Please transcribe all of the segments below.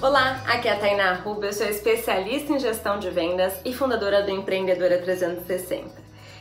Olá, aqui é a Tainá Ruba, eu sou especialista em gestão de vendas e fundadora do Empreendedora 360.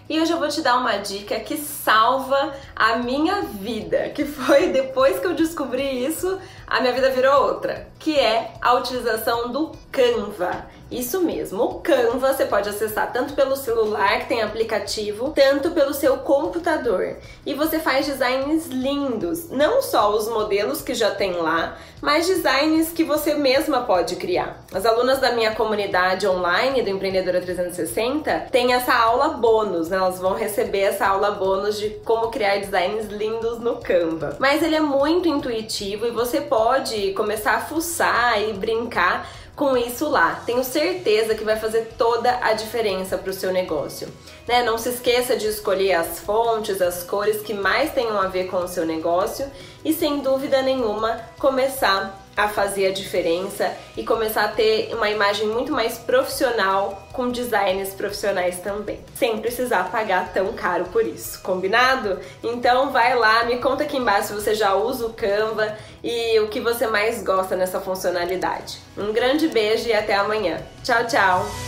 E hoje eu vou te dar uma dica que salva a minha vida, que foi depois que eu descobri isso, a minha vida virou outra, que é a utilização do Canva. Isso mesmo, o Canva você pode acessar tanto pelo celular, que tem aplicativo, tanto pelo seu computador. E você faz designs lindos, não só os modelos que já tem lá, mas designs que você mesma pode criar. As alunas da minha comunidade online do Empreendedora 360 têm essa aula bônus, né? Elas vão receber essa aula bônus de como criar designs lindos no Canva. Mas ele é muito intuitivo e você pode começar a fuçar e brincar com isso lá. Tenho certeza que vai fazer toda a diferença para o seu negócio. Né? Não se esqueça de escolher as fontes, as cores que mais tenham a ver com o seu negócio e, sem dúvida nenhuma, começar a fazer a diferença e começar a ter uma imagem muito mais profissional com designers profissionais também, sem precisar pagar tão caro por isso, combinado? Então vai lá, me conta aqui embaixo se você já usa o Canva e o que você mais gosta nessa funcionalidade. Um grande beijo e até amanhã. Tchau, tchau!